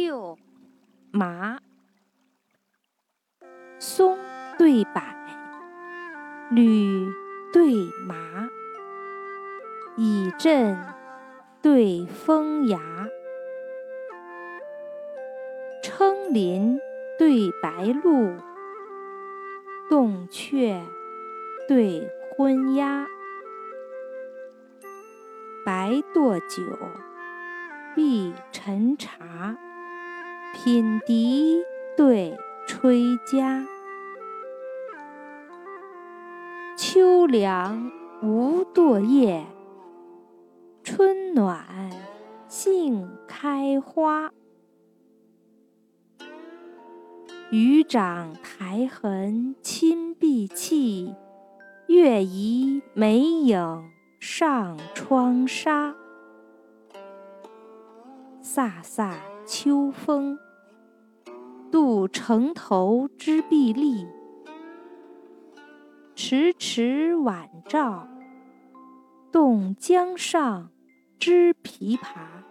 六麻，松对柏，吕对麻，以阵对风牙，称林对白鹭，洞雀对昏鸦，白堕酒，碧沉茶，品笛对吹笳。秋凉无堕叶，春暖杏开花。渔掌苔痕侵碧砌，月移梅影上窗纱。飒飒秋风，渡城头之碧立；迟迟晚照，动江上之琵琶。